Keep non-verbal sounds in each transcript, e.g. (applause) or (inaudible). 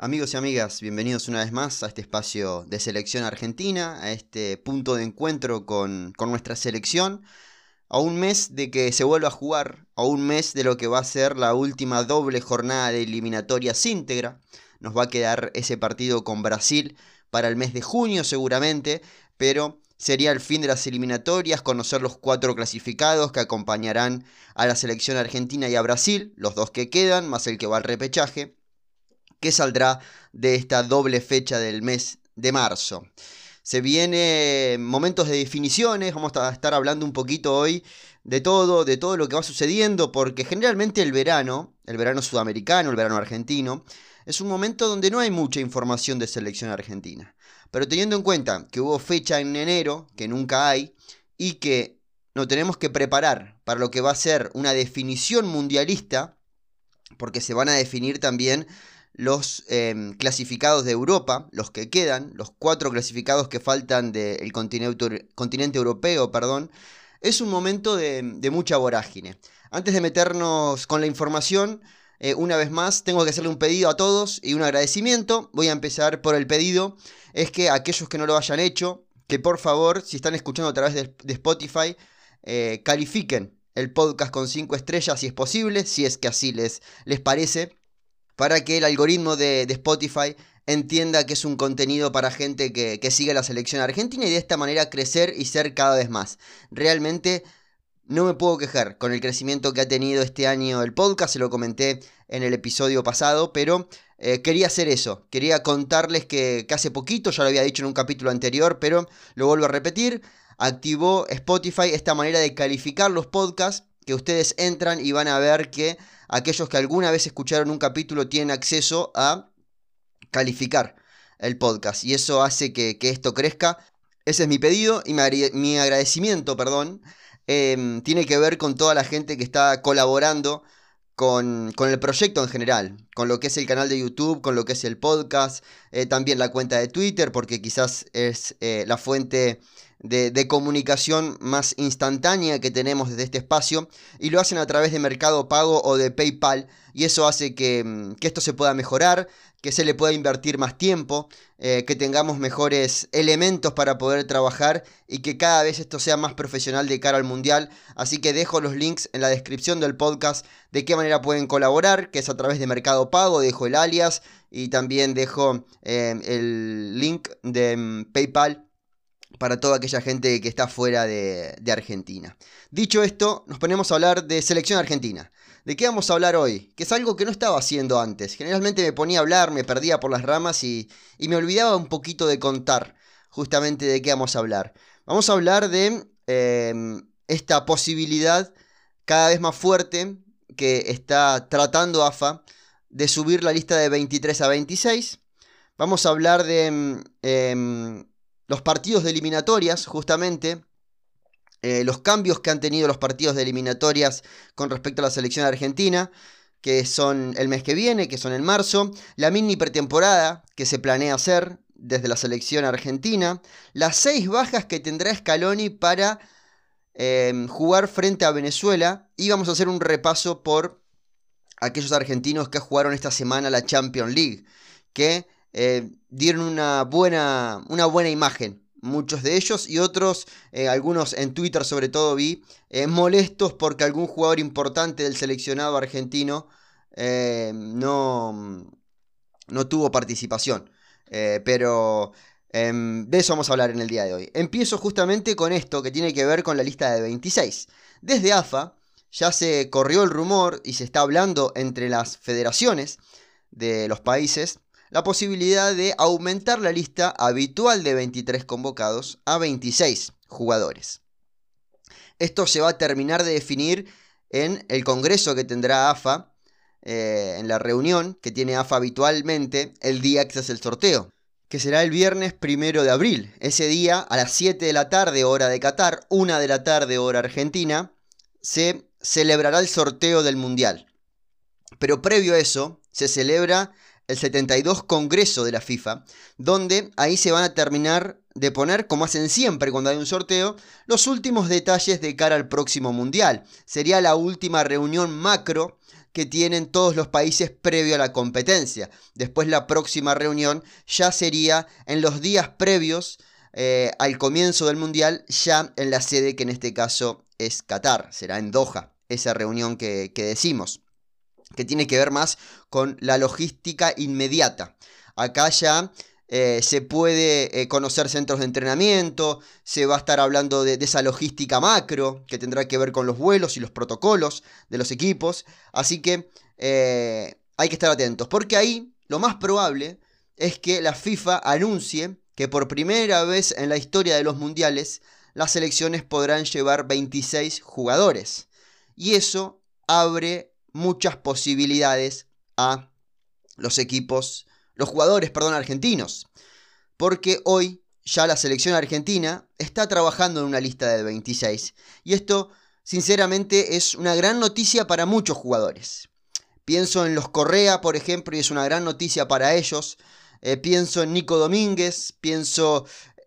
Amigos y amigas, bienvenidos una vez más a este espacio de selección argentina, a este punto de encuentro con, nuestra selección, a un mes de que se vuelva a jugar, a un mes de lo que va a ser la última doble jornada de eliminatorias íntegra. Nos va a quedar ese partido con Brasil para el mes de junio seguramente, pero sería el fin de las eliminatorias, conocer los cuatro clasificados que acompañarán a la selección argentina y a Brasil, los dos que quedan, más el que va al repechaje qué saldrá de esta doble fecha del mes de marzo. Se vienen momentos de definiciones, vamos a estar hablando un poquito hoy de todo, de todo lo que va sucediendo, porque generalmente el verano, el verano sudamericano, el verano argentino, es un momento donde no hay mucha información de selección argentina. Pero teniendo en cuenta que hubo fecha en enero, que nunca hay, y que nos tenemos que preparar para lo que va a ser una definición mundialista, porque se van a definir también los em, clasificados de Europa, los que quedan, los cuatro clasificados que faltan del continente, europeo, perdón, es un momento de, mucha vorágine. Antes de meternos con la información, eh, una vez más tengo que hacerle un pedido a todos y un agradecimiento. Voy a empezar por el pedido. Es que aquellos que no lo hayan hecho, que por favor, si están escuchando a través de, Spotify, eh, califiquen el podcast con 5 estrellas si es posible, si es que así les, les parece para que el algoritmo de, Spotify entienda que es un contenido para gente que, sigue la selección argentina y de esta manera crecer y ser cada vez más. Realmente no me puedo quejar con el crecimiento que ha tenido este año el podcast, se lo comenté en el episodio pasado, pero eh, quería hacer eso, quería contarles que, que, hace poquito, ya lo había dicho en un capítulo anterior, pero lo vuelvo a repetir, activó Spotify esta manera de calificar los podcasts que ustedes entran y van a ver que aquellos que alguna vez escucharon un capítulo tienen acceso a calificar el podcast y eso hace que, esto crezca. Ese es mi pedido y mi, agradecimiento, perdón, em, tiene que ver con toda la gente que está colaborando con, el proyecto en general, con lo que es el canal de YouTube, con lo que es el podcast, eh, también la cuenta de Twitter, porque quizás es eh, la fuente de, comunicación más instantánea que tenemos desde este espacio y lo hacen a través de Mercado Pago o de PayPal y eso hace que, mm, esto se pueda mejorar, que se le pueda invertir más tiempo, eh, que tengamos mejores elementos para poder trabajar y que cada vez esto sea más profesional de cara al mundial. Así que dejo los links en la descripción del podcast de qué manera pueden colaborar, que es a través de Mercado Pago, dejo el alias y también dejo eh, el link de mm, PayPal para toda aquella gente que está fuera de, Argentina. Dicho esto, nos ponemos a hablar de selección argentina. ¿De qué vamos a hablar hoy? Que es algo que no estaba haciendo antes. Generalmente me ponía a hablar, me perdía por las ramas y, me olvidaba un poquito de contar justamente de qué vamos a hablar. Vamos a hablar de em, esta posibilidad cada vez más fuerte que está tratando AFA de subir la lista de 23 a 26. Vamos a hablar de em, em, los partidos de eliminatorias, justamente, eh, los cambios que han tenido los partidos de eliminatorias con respecto a la selección argentina, que son el mes que viene, que son en marzo, la mini pretemporada que se planea hacer desde la selección argentina, las seis bajas que tendrá Scaloni para em, jugar frente a Venezuela y vamos a hacer un repaso por aquellos argentinos que jugaron esta semana la Champions League, que eh, dieron una buena, una buena imagen. Muchos de ellos y otros, eh, algunos en Twitter sobre todo vi, eh, molestos porque algún jugador importante del seleccionado argentino no, no tuvo participación. pero em, de eso vamos a hablar en el día de hoy. Empiezo justamente con esto que tiene que ver con la lista de 26. Desde AFA ya se corrió el rumor y se está hablando entre las federaciones de los países la posibilidad de aumentar la lista habitual de 23 convocados a 26 jugadores. Esto se va a terminar de definir en el congreso que tendrá AFA, eh, en la reunión que tiene AFA habitualmente el día que se hace el sorteo, que será el viernes primero de abril. Ese día, a las 7 de la tarde, hora de Qatar, 1 de la tarde, hora argentina, se celebrará el sorteo del Mundial. Pero previo a eso, se celebra el 72 Congreso de la FIFA, donde ahí se van a terminar de poner, como hacen siempre cuando hay un sorteo, los últimos detalles de cara al próximo Mundial. Sería la última reunión macro que tienen todos los países previo a la competencia. Después la próxima reunión ya sería en los días previos eh, al comienzo del Mundial, ya en la sede que en este caso es Qatar, será en Doha, esa reunión que, decimos, que tiene que ver más con la logística inmediata. Acá ya eh, se puede eh, conocer centros de entrenamiento, se va a estar hablando de, esa logística macro que tendrá que ver con los vuelos y los protocolos de los equipos. Así que hay que estar atentos, porque ahí lo más probable es que la FIFA anuncie que por primera vez en la historia de los mundiales las selecciones podrán llevar 26 jugadores. Y eso abre muchas posibilidades a los equipos, los jugadores, perdón, argentinos. Porque hoy ya la selección argentina está trabajando en una lista de 26. Y esto, sinceramente, es una gran noticia para muchos jugadores. Pienso en los Correa, por ejemplo, y es una gran noticia para ellos. Eh, pienso en Nico Domínguez, pienso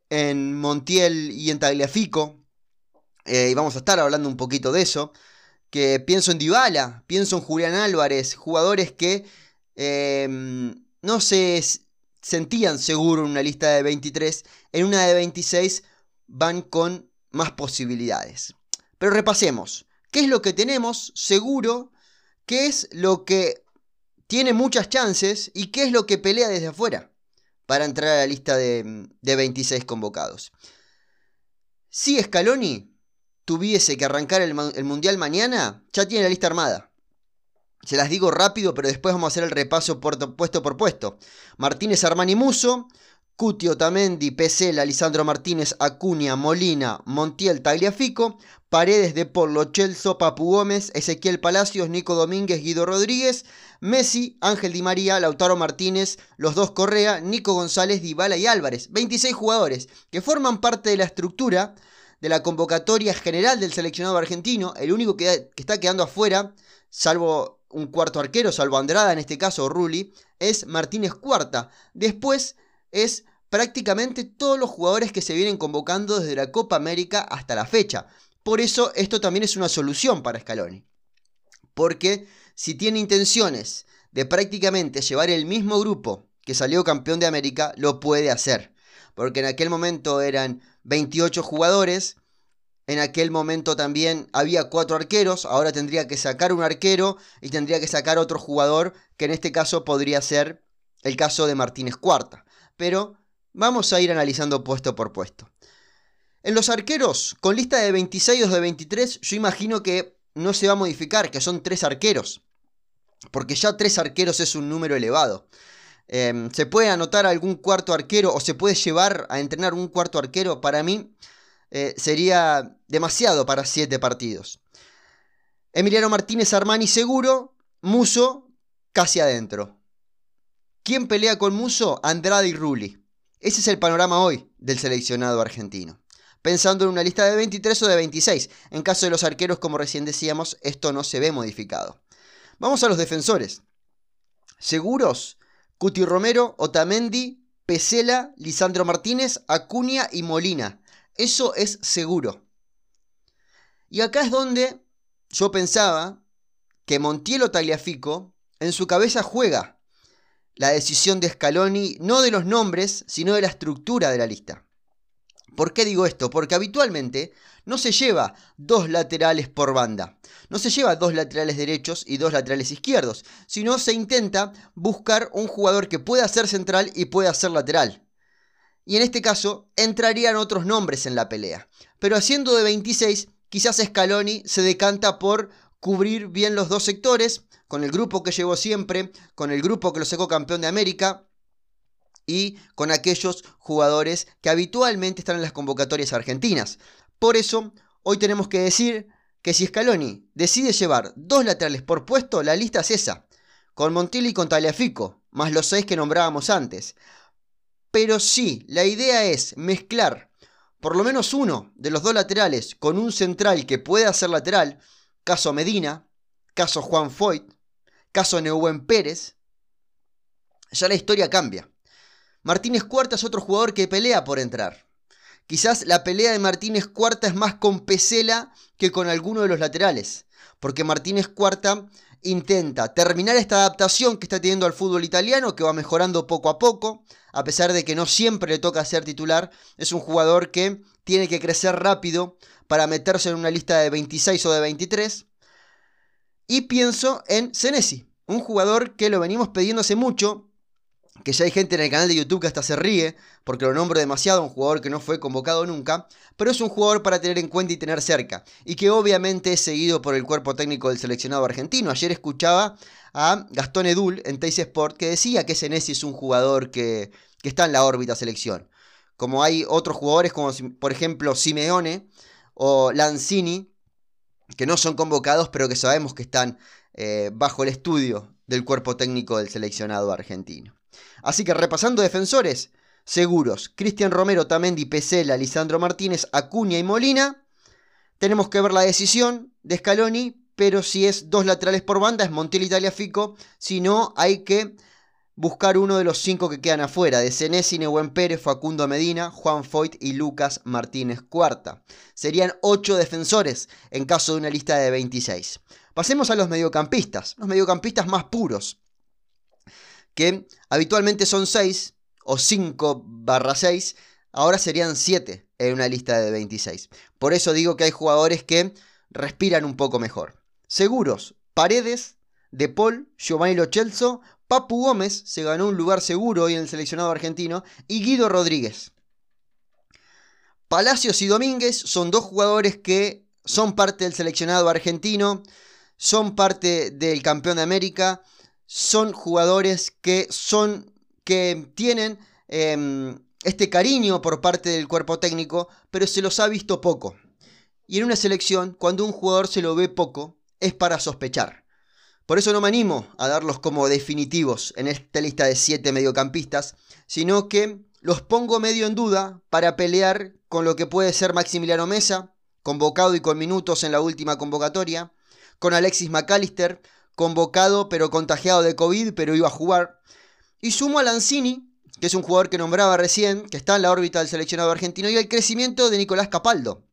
en Montiel y en Tagliafico. Eh, y vamos a estar hablando un poquito de eso. Que pienso en Dybala, pienso en Julián Álvarez, jugadores que em, no se sentían seguros en una lista de 23, en una de 26 van con más posibilidades. Pero repasemos, ¿qué es lo que tenemos seguro? ¿Qué es lo que tiene muchas chances y qué es lo que pelea desde afuera para entrar a la lista de, 26 convocados. Si Scaloni tuviese que arrancar el, Mundial mañana, ya tiene la lista armada. Se las digo rápido, pero después vamos a hacer el repaso puesto por puesto. Martínez Armani Muso, Cutio Tamendi, Pesela, Lisandro Martínez, Acuña, Molina, Montiel, Tagliafico, Paredes de Polo, Chelso, Papu Gómez, Ezequiel Palacios, Nico Domínguez, Guido Rodríguez, Messi, Ángel Di María, Lautaro Martínez, los dos Correa, Nico González, Dybala y Álvarez. 26 jugadores que forman parte de la estructura de la convocatoria general del seleccionado argentino. El único que, está quedando afuera, salvo un cuarto arquero, salvo Andrada en este caso, Rulli, es Martínez Cuarta. Después es prácticamente todos los jugadores que se vienen convocando desde la Copa América hasta la fecha. Por eso esto también es una solución para Scaloni. Porque si tiene intenciones de prácticamente llevar el mismo grupo que salió campeón de América, lo puede hacer. Porque en aquel momento eran 28 jugadores, en aquel momento también había cuatro arqueros, ahora tendría que sacar un arquero y tendría que sacar otro jugador, que en este caso podría ser el caso de Martínez Cuarta. Pero vamos a ir analizando puesto por puesto. En los arqueros, con lista de 26 o de 23, yo imagino que no se va a modificar, que son tres arqueros. Porque ya tres arqueros es un número elevado. Em, ¿Se puede anotar algún cuarto arquero o se puede llevar a entrenar un cuarto arquero? Para mí eh, sería demasiado para siete partidos. Emiliano Martínez Armani seguro, Muso casi adentro. ¿Quién pelea con Muso? Andrade y Rulli. Ese es el panorama hoy del seleccionado argentino pensando en una lista de 23 o de 26. En caso de los arqueros, como recién decíamos, esto no se ve modificado. Vamos a los defensores. Seguros, Cuti Romero, Otamendi, Pesela, Lisandro Martínez, Acuña y Molina. Eso es seguro. Y acá es donde yo pensaba que Montiel Tagliafico en su cabeza juega la decisión de Scaloni no de los nombres, sino de la estructura de la lista. ¿Por qué digo esto? Porque habitualmente no se lleva dos laterales por banda. No se lleva dos laterales derechos y dos laterales izquierdos, sino se intenta buscar un jugador que pueda ser central y pueda ser lateral. Y en este caso entrarían otros nombres en la pelea. Pero haciendo de 26, quizás Scaloni se decanta por cubrir bien los dos sectores, con el grupo que llevó siempre, con el grupo que lo sacó campeón de América, y con aquellos jugadores que habitualmente están en las convocatorias argentinas. Por eso, hoy tenemos que decir que si Scaloni decide llevar dos laterales por puesto, la lista es esa, con Montilli y con Taliafico, más los seis que nombrábamos antes. Pero sí, la idea es mezclar por lo menos uno de los dos laterales con un central que pueda ser lateral, caso Medina, caso Juan Foyt, caso Neuwen Pérez, ya la historia cambia. Martínez Cuarta es otro jugador que pelea por entrar. Quizás la pelea de Martínez Cuarta es más con Pesela que con alguno de los laterales. porque Martínez Cuarta intenta terminar esta adaptación que está teniendo al fútbol italiano, que va mejorando poco a poco, a pesar de que no siempre le toca ser titular, es un jugador que tiene que crecer rápido para meterse en una lista de 26 o de 23. Y pienso en Senesi, un jugador que lo venimos pidiendo hace mucho, que ya hay gente en el canal de YouTube que hasta se ríe, porque lo nombro demasiado, un jugador que no fue convocado nunca, pero es un jugador para tener en cuenta y tener cerca, y que obviamente es seguido por el cuerpo técnico del seleccionado argentino. Ayer escuchaba a Gastón Edul en Teis Sport que decía que Senesi es un jugador que, que está en la órbita selección. Como hay otros jugadores como por ejemplo Simeone o Lanzini, que no son convocados, pero que sabemos que están eh, bajo el estudio del cuerpo técnico del seleccionado argentino. Así que repasando defensores, seguros, Cristian Romero, Tamendi, Pesela, Lisandro Martínez, Acuña y Molina. Tenemos que ver la decisión de Scaloni, pero si es dos laterales por banda es Montiel Italia Fico, si no hay que buscar uno de los cinco que quedan afuera, de Senesi, Nehuen Pérez, Facundo Medina, Juan Foyt y Lucas Martínez Cuarta. Serían ocho defensores en caso de una lista de 26. Pasemos a los mediocampistas, los mediocampistas más puros que habitualmente son 6 o 5 barra 6, ahora serían 7 en una lista de 26. Por eso digo que hay jugadores que respiran un poco mejor. Seguros, Paredes, De Paul, Giovanni Lochelso, Papu Gómez se ganó un lugar seguro hoy en el seleccionado argentino y Guido Rodríguez. Palacios y Domínguez son dos jugadores que son parte del seleccionado argentino, son parte del campeón de América son jugadores que son que tienen em, este cariño por parte del cuerpo técnico, pero se los ha visto poco. Y en una selección, cuando un jugador se lo ve poco, es para sospechar. Por eso no me animo a darlos como definitivos en esta lista de 7 mediocampistas, sino que los pongo medio en duda para pelear con lo que puede ser Maximiliano Mesa, convocado y con minutos en la última convocatoria, con Alexis McAllister, convocado pero contagiado de COVID, pero iba a jugar. Y sumo a Lanzini, que es un jugador que nombraba recién, que está en la órbita del seleccionado argentino, y el crecimiento de Nicolás Capaldo,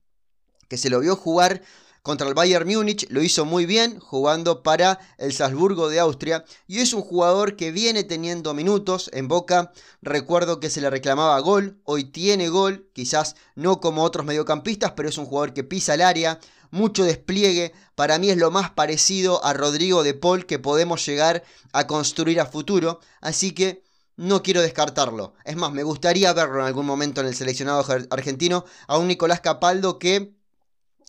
que se lo vio jugar contra el Bayern Múnich, lo hizo muy bien jugando para el Salzburgo de Austria y es un jugador que viene teniendo minutos en Boca. Recuerdo que se le reclamaba gol, hoy tiene gol, quizás no como otros mediocampistas, pero es un jugador que pisa el área, mucho despliegue. Para mí es lo más parecido a Rodrigo de Paul que podemos llegar a construir a futuro. Así que no quiero descartarlo. Es más, me gustaría verlo en algún momento en el seleccionado argentino a un Nicolás Capaldo que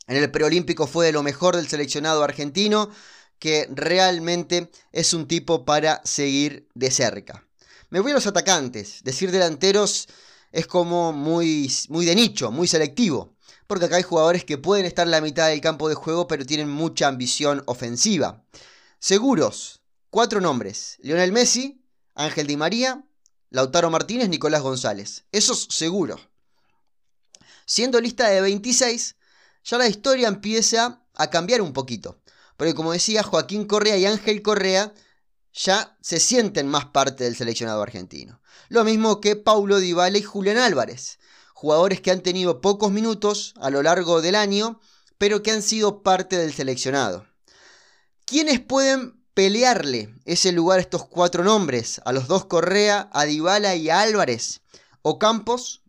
en el preolímpico fue de lo mejor del seleccionado argentino, que realmente es un tipo para seguir de cerca. Me voy a los atacantes. Decir delanteros es como muy, muy de nicho, muy selectivo porque acá hay jugadores que pueden estar en la mitad del campo de juego, pero tienen mucha ambición ofensiva. Seguros, cuatro nombres: Lionel Messi, Ángel Di María, Lautaro Martínez, Nicolás González. Esos seguros. Siendo lista de 26, ya la historia empieza a cambiar un poquito. Porque como decía, Joaquín Correa y Ángel Correa ya se sienten más parte del seleccionado argentino. Lo mismo que Paulo Dybala y Julián Álvarez jugadores que han tenido pocos minutos a lo largo del año, pero que han sido parte del seleccionado. ¿Quiénes pueden pelearle ese lugar a estos cuatro nombres? A los dos Correa, a Dybala y a Álvarez. O Campos,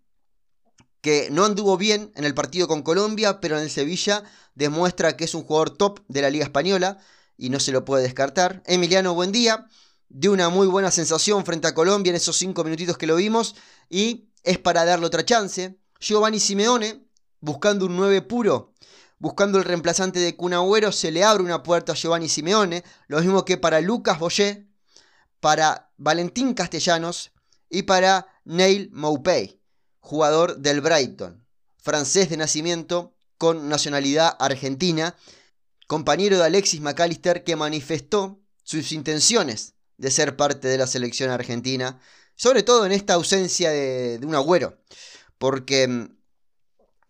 que no anduvo bien en el partido con Colombia, pero en el Sevilla demuestra que es un jugador top de la Liga Española y no se lo puede descartar. Emiliano Buendía, de una muy buena sensación frente a Colombia en esos cinco minutitos que lo vimos y es para darle otra chance. Giovanni Simeone, buscando un 9 puro, buscando el reemplazante de Cunagüero, se le abre una puerta a Giovanni Simeone, lo mismo que para Lucas Boyé, para Valentín Castellanos y para Neil Maupay, jugador del Brighton, francés de nacimiento con nacionalidad argentina, compañero de Alexis McAllister que manifestó sus intenciones de ser parte de la selección argentina sobre todo en esta ausencia de, un agüero. Porque mm,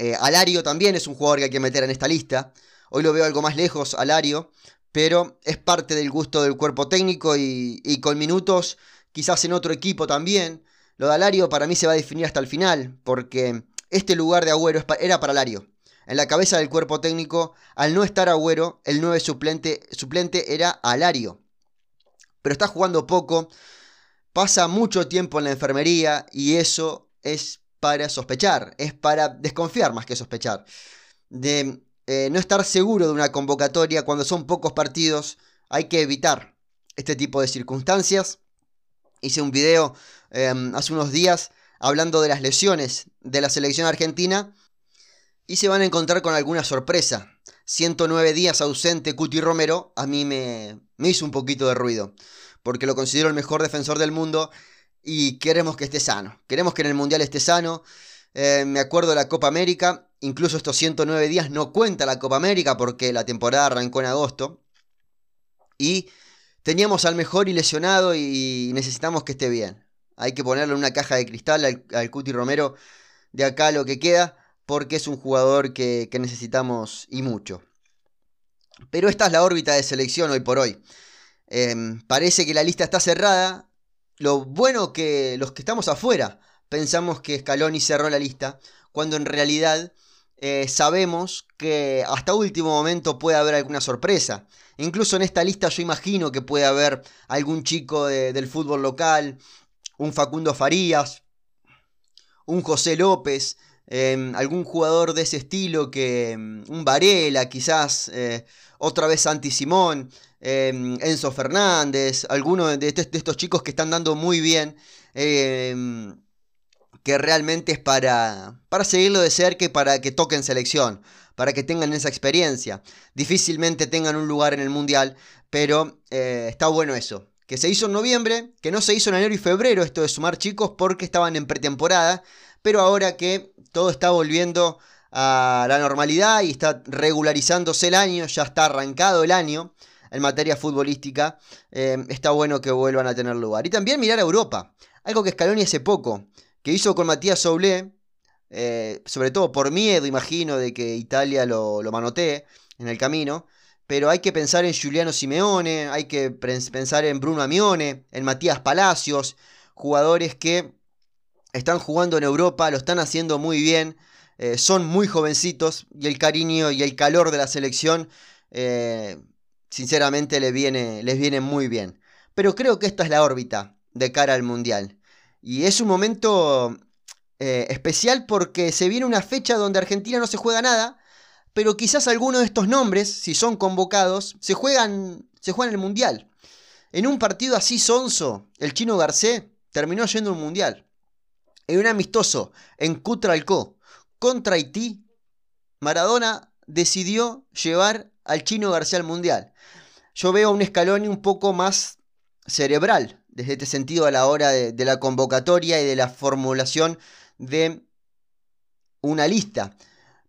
eh, Alario también es un jugador que hay que meter en esta lista. Hoy lo veo algo más lejos, Alario. Pero es parte del gusto del cuerpo técnico y, con minutos quizás en otro equipo también. Lo de Alario para mí se va a definir hasta el final. Porque este lugar de Agüero era para Alario. En la cabeza del cuerpo técnico, al no estar Agüero, el 9 suplente, suplente era Alario. Pero está jugando poco, pasa mucho tiempo en la enfermería y eso es para sospechar, es para desconfiar más que sospechar. De eh, no estar seguro de una convocatoria cuando son pocos partidos, hay que evitar este tipo de circunstancias. Hice un video em, hace unos días hablando de las lesiones de la selección argentina y se van a encontrar con alguna sorpresa. 109 días ausente Cuti Romero a mí me, me hizo un poquito de ruido, porque lo considero el mejor defensor del mundo y queremos que esté sano. Queremos que en el Mundial esté sano. Eh, me acuerdo de la Copa América, incluso estos 109 días no cuenta la Copa América porque la temporada arrancó en agosto. Y teníamos al mejor y lesionado y necesitamos que esté bien. Hay que ponerle una caja de cristal al, Cuti Romero de acá lo que queda porque es un jugador que, necesitamos y mucho. Pero esta es la órbita de selección hoy por hoy. Em, parece que la lista está cerrada. Lo bueno que los que estamos afuera pensamos que Scaloni cerró la lista, cuando en realidad eh, sabemos que hasta último momento puede haber alguna sorpresa. Incluso en esta lista yo imagino que puede haber algún chico del fútbol local, un Facundo Farías, un José López, em, algún jugador de ese estilo que em, un Varela quizás, eh, otra vez Santi Simón, em, Enzo Fernández, alguno de, estos chicos que están dando muy bien que realmente es para, para seguirlo de cerca y para que toquen selección, para que tengan esa experiencia. Difícilmente tengan un lugar en el Mundial, pero eh, está bueno eso. Que se hizo en noviembre, que no se hizo en enero y febrero esto de sumar chicos porque estaban en pretemporada, pero ahora que todo está volviendo a la normalidad y está regularizándose el año, ya está arrancado el año en materia futbolística, eh, está bueno que vuelvan a tener lugar. Y también mirar a Europa, algo que Scaloni hace poco que hizo con Matías Soulé, eh, sobre todo por miedo, imagino, de que Italia lo, lo manotee en el camino. Pero hay que pensar en Giuliano Simeone, hay que pensar en Bruno Amione, en Matías Palacios, jugadores que están jugando en Europa, lo están haciendo muy bien, eh, son muy jovencitos y el cariño y el calor de la selección, eh, sinceramente les viene, les viene muy bien. Pero creo que esta es la órbita de cara al Mundial. Y es un momento eh, especial porque se viene una fecha donde Argentina no se juega nada, pero quizás algunos de estos nombres, si son convocados, se juegan, se juegan el Mundial. En un partido así sonso, el chino Garcé terminó yendo al Mundial. En un amistoso en Cutralcó contra Haití, Maradona decidió llevar al chino García al Mundial. Yo veo un escalón un poco más cerebral, desde este sentido a la hora de, la convocatoria y de la formulación de una lista.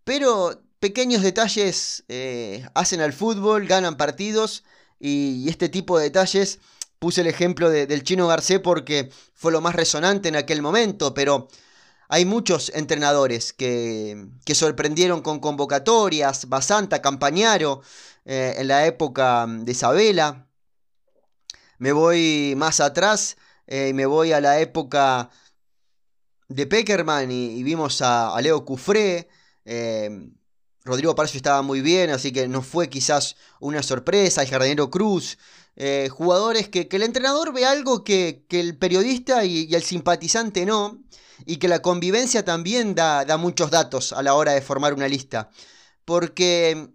Pero pequeños detalles eh, hacen al fútbol, ganan partidos y, este tipo de detalles, puse el ejemplo del chino Garcé porque fue lo más resonante en aquel momento, pero hay muchos entrenadores que, sorprendieron con convocatorias, Basanta, Campañaro, eh, en la época de Isabela, me voy más atrás eh, y me voy a la época de Peckerman y, vimos a, Leo Cufré. Eh, Rodrigo Parcio estaba muy bien, así que no fue quizás una sorpresa. El Jardinero Cruz. Eh, jugadores que, el entrenador ve algo que, el periodista y, el simpatizante no. Y que la convivencia también da, da muchos datos a la hora de formar una lista. Porque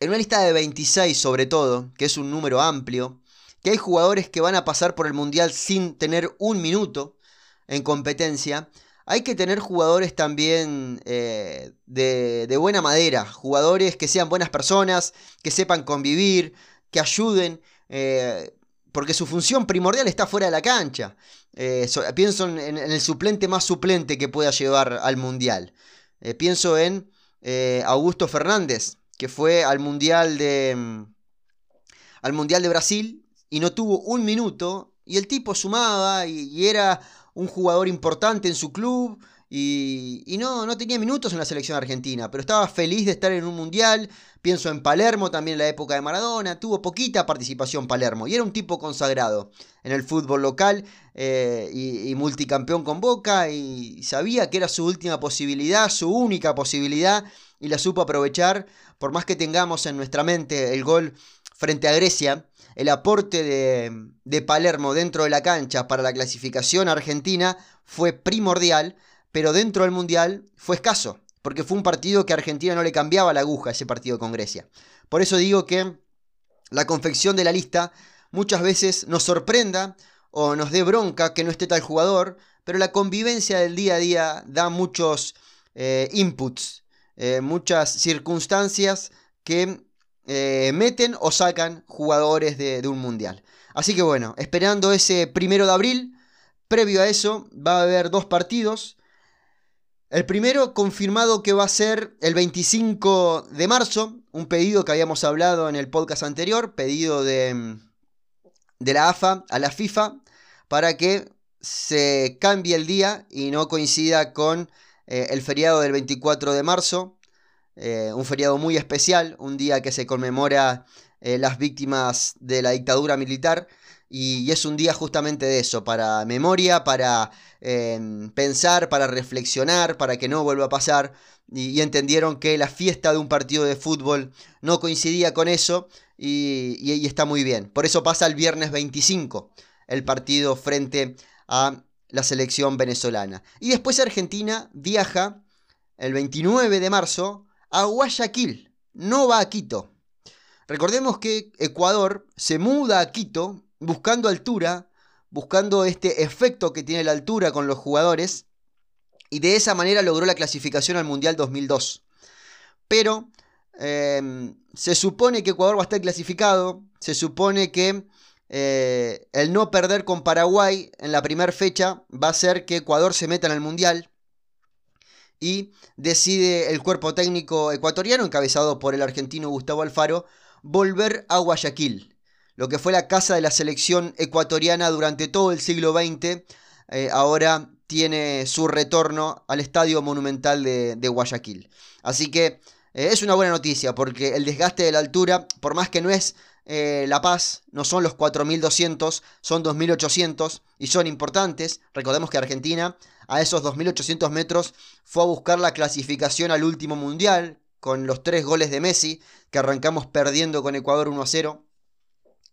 en una lista de 26 sobre todo, que es un número amplio, que hay jugadores que van a pasar por el Mundial sin tener un minuto en competencia. Hay que tener jugadores también eh, de, buena madera, jugadores que sean buenas personas, que sepan convivir, que ayuden, eh, porque su función primordial está fuera de la cancha. Eh, pienso en, el suplente más suplente que pueda llevar al Mundial. pienso en Augusto Fernández, que fue al Mundial de, mm, al Mundial de Brasil y no tuvo un minuto y el tipo sumaba y, era un jugador importante en su club y, no, no tenía minutos en la selección argentina, pero estaba feliz de estar en un mundial. Pienso en Palermo también en la época de Maradona, tuvo poquita participación Palermo y era un tipo consagrado en el fútbol local eh, y, multicampeón con Boca y sabía que era su última posibilidad, su única posibilidad y la supo aprovechar. Por más que tengamos en nuestra mente el gol frente a Grecia, el aporte de, de Palermo dentro de la cancha para la clasificación argentina fue primordial pero dentro del Mundial fue escaso, porque fue un partido que a Argentina no le cambiaba la aguja ese partido con Grecia. Por eso digo que la confección de la lista muchas veces nos sorprenda o nos dé bronca que no esté tal jugador, pero la convivencia del día a día da muchos eh, inputs, eh, muchas circunstancias que eh, meten o sacan jugadores de, de un mundial. Así que bueno, esperando ese primero de abril, previo a eso va a haber dos partidos. El primero confirmado que va a ser el 25 de marzo, un pedido que habíamos hablado en el podcast anterior, pedido de, de la AFA a la FIFA para que se cambie el día y no coincida con eh, el feriado del 24 de marzo, eh, un feriado muy especial, un día que se conmemora eh, las víctimas de la dictadura militar y, es un día justamente de eso, para memoria, para em, pensar, para reflexionar, para que no vuelva a pasar. Y, entendieron que la fiesta de un partido de fútbol no coincidía con eso y, y está muy bien. Por eso pasa el viernes 25 el partido frente a la selección venezolana. Y después Argentina viaja el 29 de marzo a Guayaquil, no va a Quito. Recordemos que Ecuador se muda a Quito buscando altura, buscando este efecto que tiene la altura con los jugadores, y de esa manera logró la clasificación al Mundial 2002. Pero em, se supone que Ecuador va a estar clasificado, se supone que eh, el no perder con Paraguay en la primera fecha va a hacer que Ecuador se meta en el Mundial. Y decide el cuerpo técnico ecuatoriano, encabezado por el argentino Gustavo Alfaro, volver a Guayaquil lo que fue la casa de la selección ecuatoriana durante todo el siglo XX, eh, ahora tiene su retorno al Estadio Monumental de, Guayaquil. Así que eh, es una buena noticia porque el desgaste de la altura, por más que no es eh, La Paz, no son los 4.200, son 2.800 y son importantes. Recordemos que Argentina a esos 2.800 metros fue a buscar la clasificación al último mundial con los tres goles de Messi que arrancamos perdiendo con Ecuador 1 a 0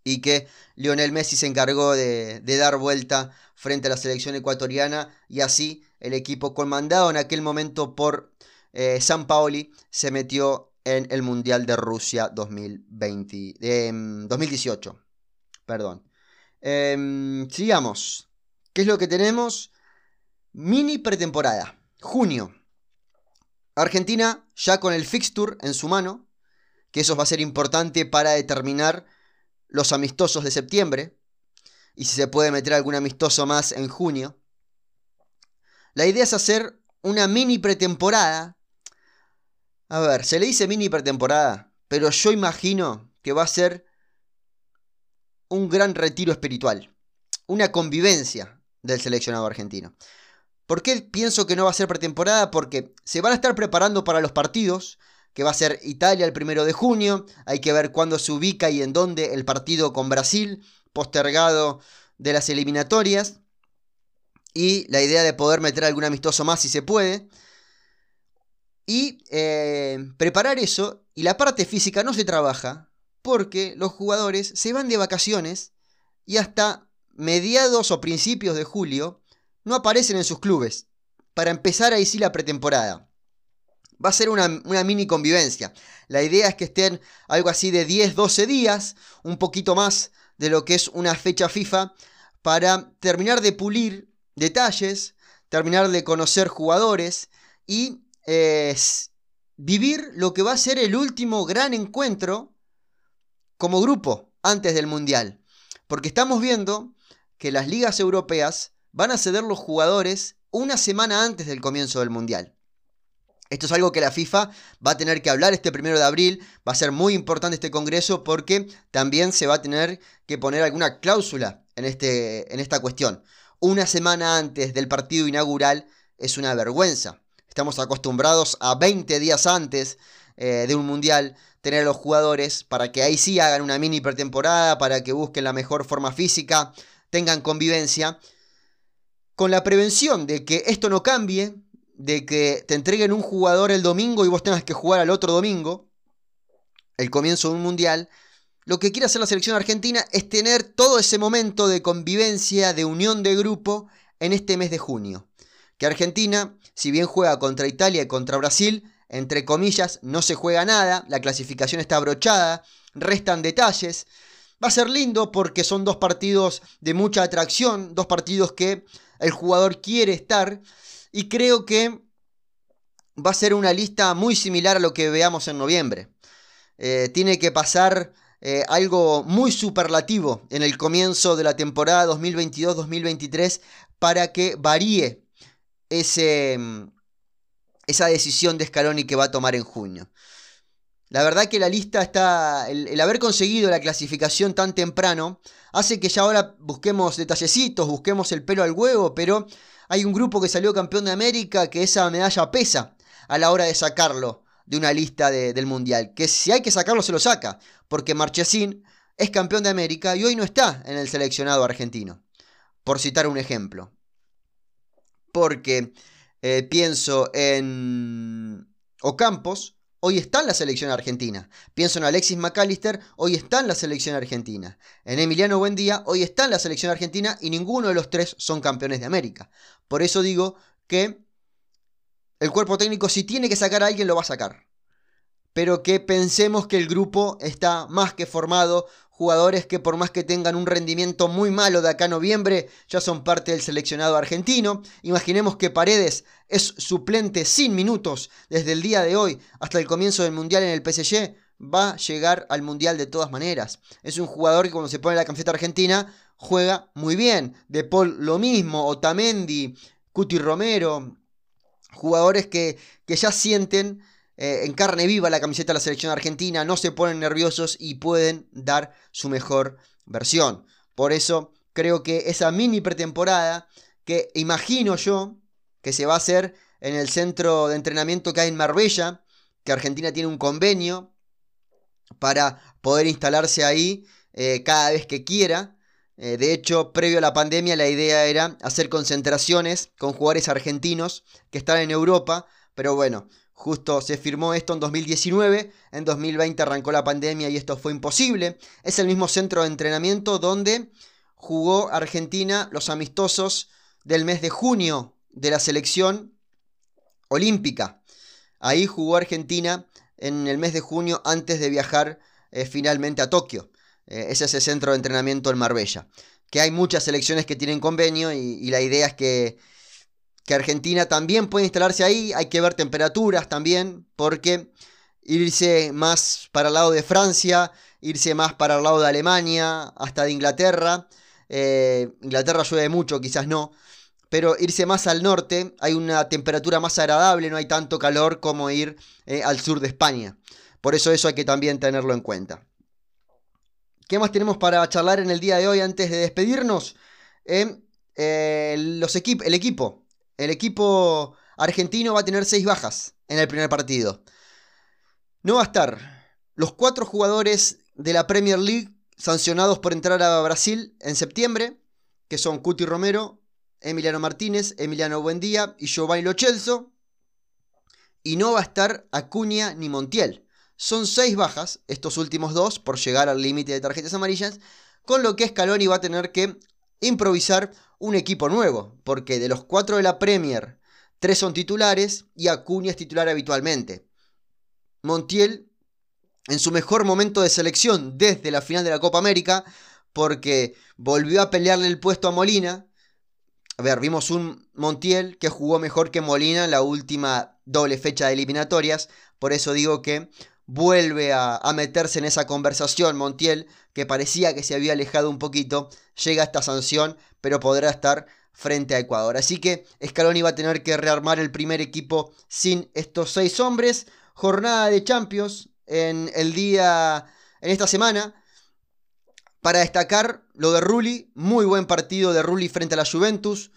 y que Lionel Messi se encargó de, dar vuelta frente a la selección ecuatoriana y así el equipo comandado en aquel momento por eh, San Paoli se metió en el Mundial de Rusia 2020, 2018. Em, Perdón. Em, sigamos. ¿Qué es lo que tenemos? Mini pretemporada. Junio. Argentina ya con el fixture en su mano, que eso va a ser importante para determinar los amistosos de septiembre y si se puede meter algún amistoso más en junio. La idea es hacer una mini pretemporada. A ver, se le dice mini pretemporada, pero yo imagino que va a ser un gran retiro espiritual, una convivencia del seleccionado argentino. ¿Por qué pienso que no va a ser pretemporada? Porque se van a estar preparando para los partidos, que va a ser Italia el primero de junio. Hay que ver cuándo se ubica y en dónde el partido con Brasil, postergado de las eliminatorias. Y la idea de poder meter algún amistoso más si se puede. Y eh, preparar eso. Y la parte física no se trabaja porque los jugadores se van de vacaciones y hasta mediados o principios de julio no aparecen en sus clubes. Para empezar ahí sí la pretemporada. Va a ser una, mini convivencia. La idea es que estén algo así de 10, 12 días, un poquito más de lo que es una fecha FIFA, para terminar de pulir detalles, terminar de conocer jugadores y eh, vivir lo que va a ser el último gran encuentro como grupo antes del Mundial. Porque estamos viendo que las ligas europeas van a ceder los jugadores una semana antes del comienzo del Mundial. Esto es algo que la FIFA va a tener que hablar este primero de abril. Va a ser muy importante este congreso porque también se va a tener que poner alguna cláusula en, este, en esta cuestión. Una semana antes del partido inaugural es una vergüenza. Estamos acostumbrados a 20 días antes eh, de un mundial tener a los jugadores para que ahí sí hagan una mini pretemporada, para que busquen la mejor forma física, tengan convivencia, con la prevención de que esto no cambie, de que te entreguen un jugador el domingo y vos tengas que jugar al otro domingo, el comienzo de un mundial, lo que quiere hacer la selección argentina es tener todo ese momento de convivencia, de unión de grupo en este mes de junio. Que Argentina, si bien juega contra Italia y contra Brasil, entre comillas, no se juega nada, la clasificación está abrochada, restan detalles. Va a ser lindo porque son dos partidos de mucha atracción, dos partidos que el jugador quiere estar y creo que va a ser una lista muy similar a lo que veamos en noviembre. Eh, tiene que pasar eh, algo muy superlativo en el comienzo de la temporada 2022-2023 para que varíe ese, mm, esa decisión de Scaloni que va a tomar en junio. La verdad que la lista está, el, haber conseguido la clasificación tan temprano, hace que ya ahora busquemos detallecitos, busquemos el pelo al huevo, pero hay un grupo que salió campeón de América que esa medalla pesa a la hora de sacarlo de una lista del Mundial. Que si hay que sacarlo, se lo saca, porque Marchesín es campeón de América y hoy no está en el seleccionado argentino, por citar un ejemplo. Porque eh, pienso en Ocampos, hoy está en la selección argentina. Pienso en Alexis McAllister, hoy está en la selección argentina. En Emiliano Buendía, hoy está en la selección argentina y ninguno de los tres son campeones de América. Por eso digo que el cuerpo técnico si tiene que sacar a alguien lo va a sacar. Pero que pensemos que el grupo está más que formado, jugadores que por más que tengan un rendimiento muy malo de acá a noviembre, ya son parte del seleccionado argentino. Imaginemos que Paredes es suplente sin minutos desde el día de hoy hasta el comienzo del Mundial en el PSG. Va a llegar al Mundial de todas maneras. Es un jugador que cuando se pone la camiseta argentina juega muy bien. De Paul lo mismo, Otamendi, Cuti Romero. Jugadores que, que ya sienten eh, en carne viva la camiseta de la selección argentina, no se ponen nerviosos y pueden dar su mejor versión. Por eso creo que esa mini pretemporada que imagino yo que se va a hacer en el centro de entrenamiento que hay en Marbella, que Argentina tiene un convenio para poder instalarse ahí eh, cada vez que quiera. Eh, de hecho, previo a la pandemia la idea era hacer concentraciones con jugadores argentinos que están en Europa, pero bueno, Justo se firmó esto en 2019, en 2020 arrancó la pandemia y esto fue imposible. Es el mismo centro de entrenamiento donde jugó Argentina los amistosos del mes de junio de la selección olímpica. Ahí jugó Argentina en el mes de junio antes de viajar eh, finalmente a Tokio. Eh, ese es el centro de entrenamiento en Marbella. Que hay muchas selecciones que tienen convenio y la idea es que que Argentina también puede instalarse ahí. Hay que ver temperaturas también, porque irse más para el lado de Francia, irse más para el lado de Alemania, hasta de Inglaterra. Eh, Inglaterra llueve mucho, quizás no. Pero irse más al norte hay una temperatura más agradable, no hay tanto calor como ir eh, al sur de España. Por eso eso hay que también tenerlo en cuenta. ¿Qué más tenemos para charlar en el día de hoy antes de despedirnos? Eh, los el equipo el equipo argentino va a tener seis bajas en el primer partido. No va a estar los cuatro jugadores de la Premier League sancionados por entrar a Brasil en septiembre, que son Cuti Romero, Emiliano Martínez, Emiliano Buendía y Giovanni Lochelso. Y no va a estar Acuña ni Montiel. Son seis bajas, estos últimos dos, por llegar al límite de tarjetas amarillas, con lo que Scaloni va a tener que improvisar un equipo nuevo, porque de los cuatro de la Premier, tres son titulares y Acuña es titular habitualmente. Montiel en su mejor momento de selección desde la final de la Copa América, porque volvió a pelearle el puesto a Molina. A ver, vimos un Montiel que jugó mejor que Molina en la última doble fecha de eliminatorias, por eso digo que vuelve a, meterse en esa conversación Montiel, que parecía que se había alejado un poquito, llega esta sanción, pero podrá estar frente a Ecuador. Así que Scaloni va a tener que rearmar el primer equipo sin estos seis hombres. Jornada de Champions en el día, en esta semana. Para destacar lo de Rulli, muy buen partido de Rulli frente a la Juventus.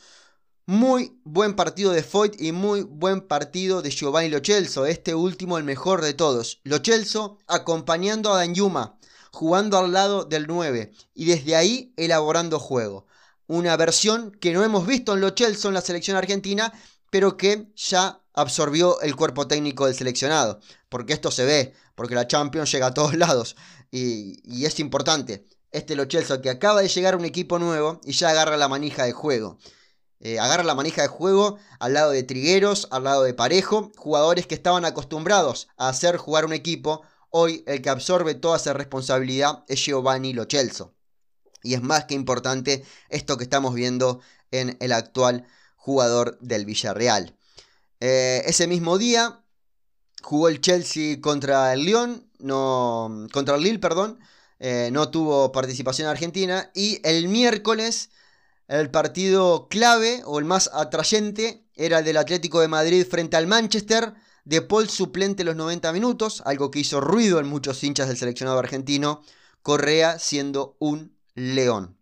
Muy buen partido de Foyt y muy buen partido de Giovanni Lochelso, este último el mejor de todos. Lochelso acompañando a Danyuma, jugando al lado del 9 y desde ahí elaborando juego. Una versión que no hemos visto en Lochelso en la selección argentina, pero que ya absorbió el cuerpo técnico del seleccionado. Porque esto se ve, porque la Champions llega a todos (laughs) lados y, es importante. Este Lochelso que acaba de llegar un equipo nuevo y ya agarra la manija de juego. Eh, agarra la manija de juego al lado de Trigueros, al lado de Parejo, jugadores que estaban acostumbrados a hacer jugar un equipo. Hoy el que absorbe toda esa responsabilidad es Giovanni Lochelso. Y es más que importante esto que estamos viendo en el actual jugador del Villarreal. Eh, ese mismo día jugó el Chelsea contra el Lyon, no, contra el Lille, perdón, eh, no tuvo participación argentina. Y el miércoles el partido clave o el más atrayente era el del Atlético de Madrid frente al Manchester. De Paul suplente los 90 minutos, algo que hizo ruido en muchos hinchas del seleccionado argentino. Correa siendo un león.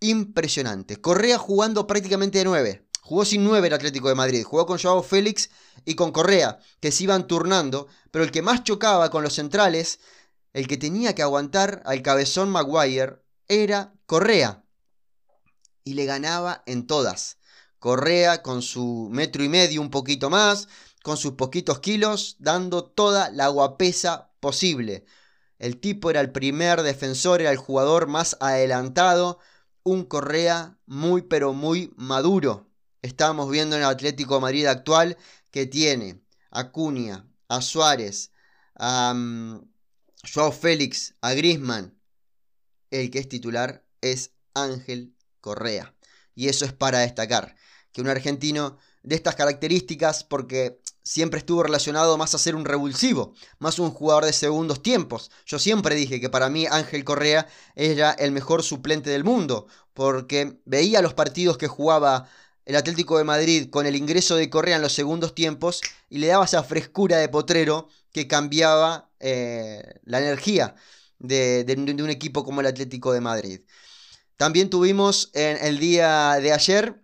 Impresionante. Correa jugando prácticamente de 9. Jugó sin 9 el Atlético de Madrid. Jugó con Joao Félix y con Correa, que se iban turnando. Pero el que más chocaba con los centrales, el que tenía que aguantar al cabezón Maguire, era Correa y le ganaba en todas. Correa con su metro y medio, un poquito más, con sus poquitos kilos, dando toda la guapesa posible. El tipo era el primer defensor, era el jugador más adelantado, un Correa muy pero muy maduro. Estamos viendo en el Atlético Madrid actual que tiene a Cunha, a Suárez, a um, Joao Félix, a Grisman. El que es titular es Ángel Correa. Y eso es para destacar. Que un argentino de estas características, porque siempre estuvo relacionado más a ser un revulsivo, más un jugador de segundos tiempos. Yo siempre dije que para mí Ángel Correa era el mejor suplente del mundo, porque veía los partidos que jugaba el Atlético de Madrid con el ingreso de Correa en los segundos tiempos y le daba esa frescura de potrero que cambiaba eh, la energía de un equipo como el Atlético de Madrid. También tuvimos en el día de ayer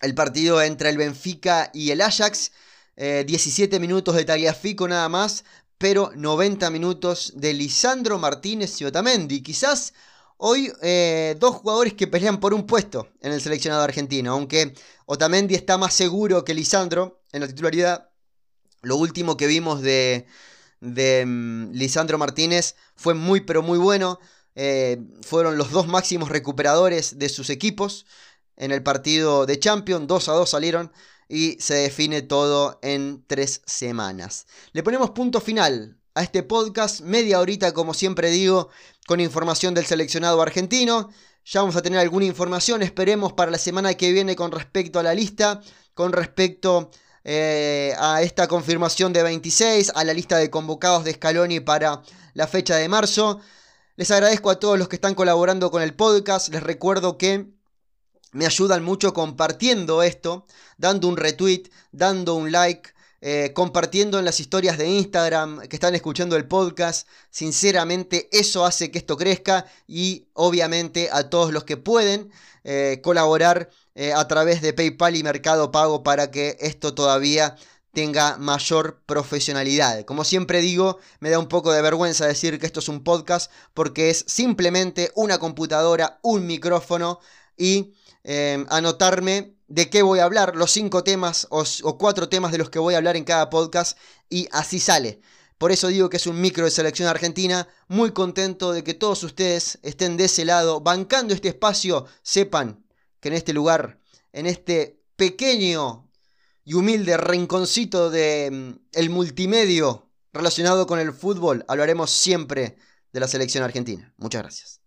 el partido entre el Benfica y el Ajax. 17 eh, minutos de Tagliafico nada más, pero 90 minutos de Lisandro Martínez y Otamendi. Quizás hoy eh, dos jugadores que pelean por un puesto en el seleccionado argentino, aunque Otamendi está más seguro que Lisandro en la titularidad. Lo último que vimos de, de mm, Lisandro Martínez fue muy pero muy bueno. Eh, fueron los dos máximos recuperadores de sus equipos en el partido de Champions. 2 a 2 salieron y se define todo en tres semanas. Le ponemos punto final a este podcast, media horita como siempre digo, con información del seleccionado argentino. Ya vamos a tener alguna información, esperemos, para la semana que viene con respecto a la lista, con respecto eh, a esta confirmación de 26, a la lista de convocados de Scaloni para la fecha de marzo. Les agradezco a todos los que están colaborando con el podcast. Les recuerdo que me ayudan mucho compartiendo esto, dando un retweet, dando un like, eh, compartiendo en las historias de Instagram que están escuchando el podcast. Sinceramente eso hace que esto crezca y obviamente a todos los que pueden eh, colaborar eh, a través de PayPal y Mercado Pago para que esto todavía tenga mayor profesionalidad. Como siempre digo, me da un poco de vergüenza decir que esto es un podcast porque es simplemente una computadora, un micrófono y eh, anotarme de qué voy a hablar, los cinco temas o, cuatro temas de los que voy a hablar en cada podcast y así sale. Por eso digo que es un micro de selección argentina, muy contento de que todos ustedes estén de ese lado, bancando este espacio, sepan que en este lugar, en este pequeño y humilde rinconcito de mm, el multimedio relacionado con el fútbol, hablaremos siempre de la selección argentina. Muchas gracias.